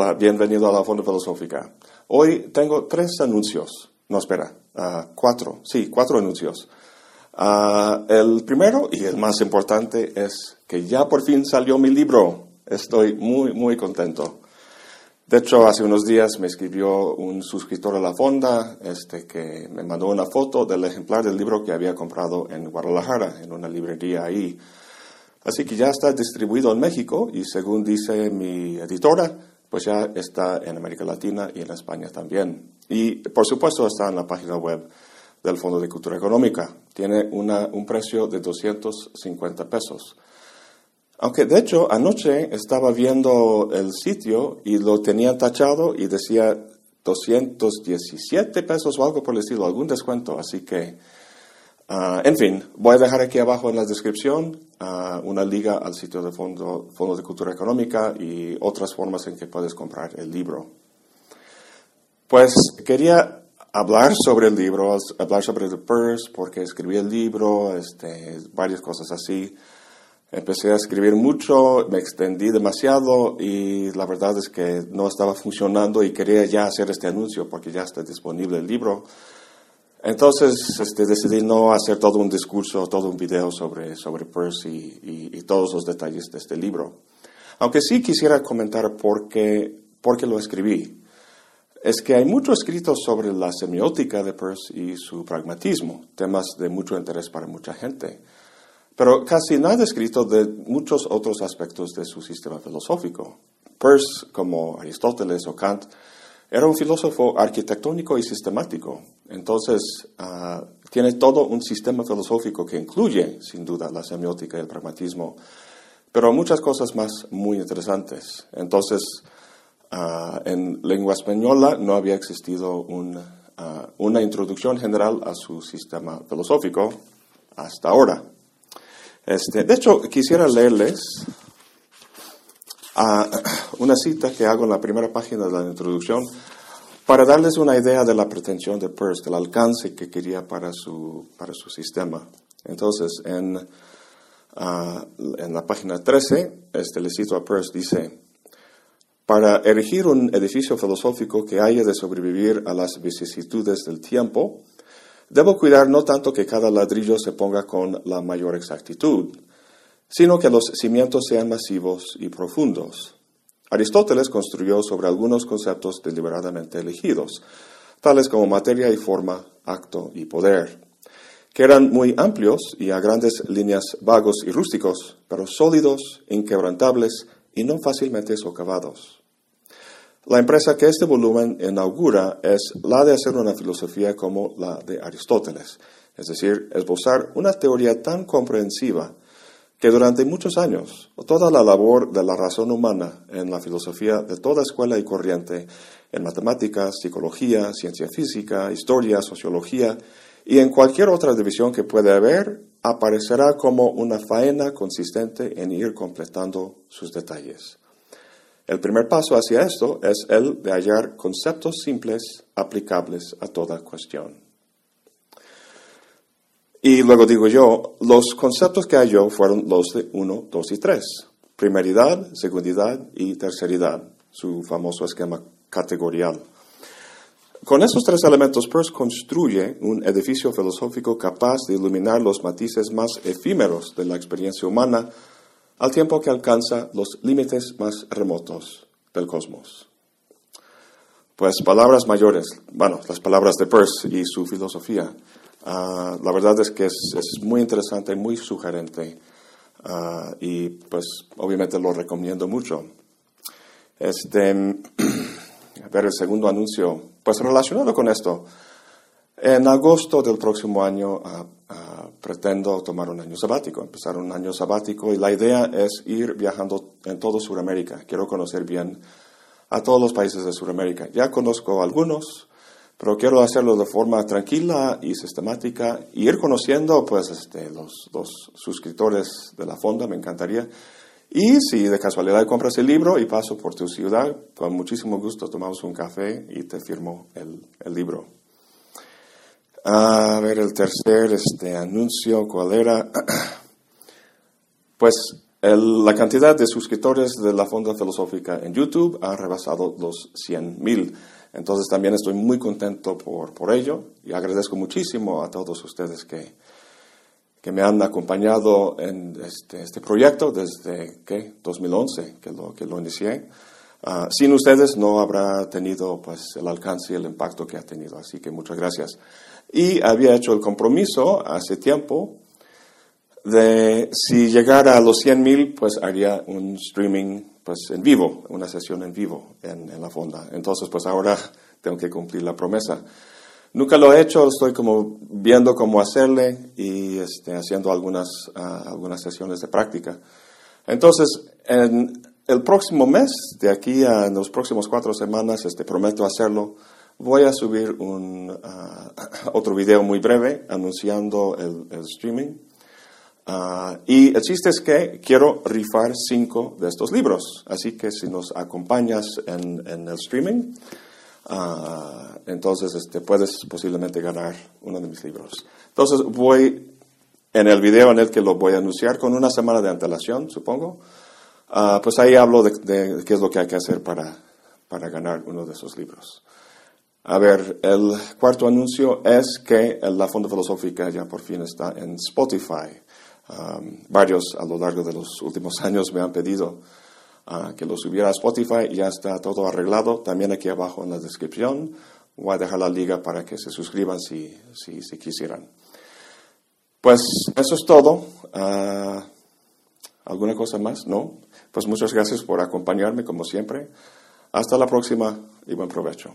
Hola, bienvenido a la Fonda Filosófica. Hoy tengo tres anuncios. No, espera, ah, cuatro. Sí, cuatro anuncios. Ah, el primero y el más importante es que ya por fin salió mi libro. Estoy muy, muy contento. De hecho, hace unos días me escribió un suscriptor a la fonda este, que me mandó una foto del ejemplar del libro que había comprado en Guadalajara, en una librería ahí. Así que ya está distribuido en México y según dice mi editora, pues ya está en América Latina y en España también. Y por supuesto está en la página web del Fondo de Cultura Económica. Tiene un precio de 250 pesos. Aunque de hecho anoche estaba viendo el sitio y lo tenían tachado y decía 217 pesos o algo por el estilo, algún descuento. Así que, ah, en fin, voy a dejar aquí abajo en la descripción uh, una liga al sitio del Fondo, Fondo de Cultura Económica y otras formas en que puedes comprar el libro. Pues quería hablar sobre el libro, hablar sobre The Purse, porque escribí el libro, este, varias cosas así. Empecé a escribir mucho, me extendí demasiado y la verdad es que no estaba funcionando y quería ya hacer este anuncio porque ya está disponible el libro. Entonces este, decidí no hacer todo un discurso, todo un video sobre, sobre Percy y, todos los detalles de este libro. Aunque sí quisiera comentar por qué, por qué lo escribí. Es que hay mucho escrito sobre la semiótica de Peirce y su pragmatismo, temas de mucho interés para mucha gente. Pero casi nada escrito de muchos otros aspectos de su sistema filosófico. Peirce, como Aristóteles o Kant, era un filósofo arquitectónico y sistemático. Entonces, ah, tiene todo un sistema filosófico que incluye, sin duda, la semiótica y el pragmatismo, pero muchas cosas más muy interesantes. Entonces, ah, en lengua española no había existido ah, una introducción general a su sistema filosófico hasta ahora. Este, de hecho, quisiera leerles una cita que hago en la primera página de la introducción para darles una idea de la pretensión de Peirce, del alcance que quería para su, para su sistema. Entonces, en, ah, en la página 13, este, le cito a Peirce, dice, para erigir un edificio filosófico que haya de sobrevivir a las vicisitudes del tiempo, debo cuidar no tanto que cada ladrillo se ponga con la mayor exactitud, sino que los cimientos sean masivos y profundos. Aristóteles construyó sobre algunos conceptos deliberadamente elegidos, tales como materia y forma, acto y poder, que eran muy amplios y a grandes líneas vagos y rústicos, pero sólidos, inquebrantables y no fácilmente socavados. La empresa que este volumen inaugura es la de hacer una filosofía como la de Aristóteles, es decir, esbozar una teoría tan comprensiva que durante muchos años toda la labor de la razón humana en la filosofía de toda escuela y corriente, en matemáticas, psicología, ciencia física, historia, sociología y en cualquier otra división que pueda haber, aparecerá como una faena consistente en ir completando sus detalles. El primer paso hacia esto es el de hallar conceptos simples aplicables a toda cuestión. Y luego digo yo, los conceptos que halló fueron los de 1, 2 y 3. Primeridad, segundidad y terceridad, su famoso esquema categorial. Con esos tres elementos, Peirce construye un edificio filosófico capaz de iluminar los matices más efímeros de la experiencia humana al tiempo que alcanza los límites más remotos del cosmos. Pues palabras mayores, bueno, las palabras de Peirce y su filosofía. Ah, la verdad es que es, muy interesante, muy sugerente ah, y pues obviamente lo recomiendo mucho. Este, a ver, el segundo anuncio, pues relacionado con esto, en agosto del próximo año ah, pretendo tomar un año sabático, empezar un año sabático y la idea es ir viajando en todo Sudamérica. Quiero conocer bien a todos los países de Sudamérica. Ya conozco algunos, pero quiero hacerlo de forma tranquila y sistemática y ir conociendo pues este, los, los suscriptores de la fonda, me encantaría. Y si de casualidad compras el libro y paso por tu ciudad, con muchísimo gusto tomamos un café y te firmo el, el libro. A ver, el tercer este, anuncio, ¿cuál era? Pues la cantidad de suscriptores de la Fonda Filosófica en YouTube ha rebasado los 100 mil. Entonces también estoy muy contento por, por ello y agradezco muchísimo a todos ustedes que, que me han acompañado en este, este proyecto desde ¿qué? 2011 que lo, que lo inicié. Ah, sin ustedes no habrá tenido pues, el alcance y el impacto que ha tenido, así que muchas gracias. Y había hecho el compromiso hace tiempo de si llegara a los 100 mil, pues haría un streaming pues, en vivo, una sesión en vivo en, en la fonda. Entonces, pues ahora tengo que cumplir la promesa. Nunca lo he hecho, estoy como viendo cómo hacerle y este, haciendo algunas, ah, algunas sesiones de práctica. Entonces, en el próximo mes, de aquí a los próximos cuatro semanas, este, prometo hacerlo, voy a subir un, ah, otro video muy breve anunciando el, streaming. Ah, y el chiste es que quiero rifar cinco de estos libros, así que si nos acompañas en, en el streaming, Ah, entonces este, puedes posiblemente ganar uno de mis libros. Entonces voy en el video en el que lo voy a anunciar con una semana de antelación, supongo. Ah, pues ahí hablo de, qué es lo que hay que hacer para, para ganar uno de esos libros. A ver, el cuarto anuncio es que la Fonda Filosófica ya por fin está en Spotify. Ah, varios a lo largo de los últimos años me han pedido que lo subiera a Spotify. Ya está todo arreglado. También aquí abajo en la descripción voy a dejar la liga para que se suscriban si, si, si quisieran. Pues eso es todo. Ah, ¿Alguna cosa más? No. Pues muchas gracias por acompañarme como siempre. Hasta la próxima y buen provecho.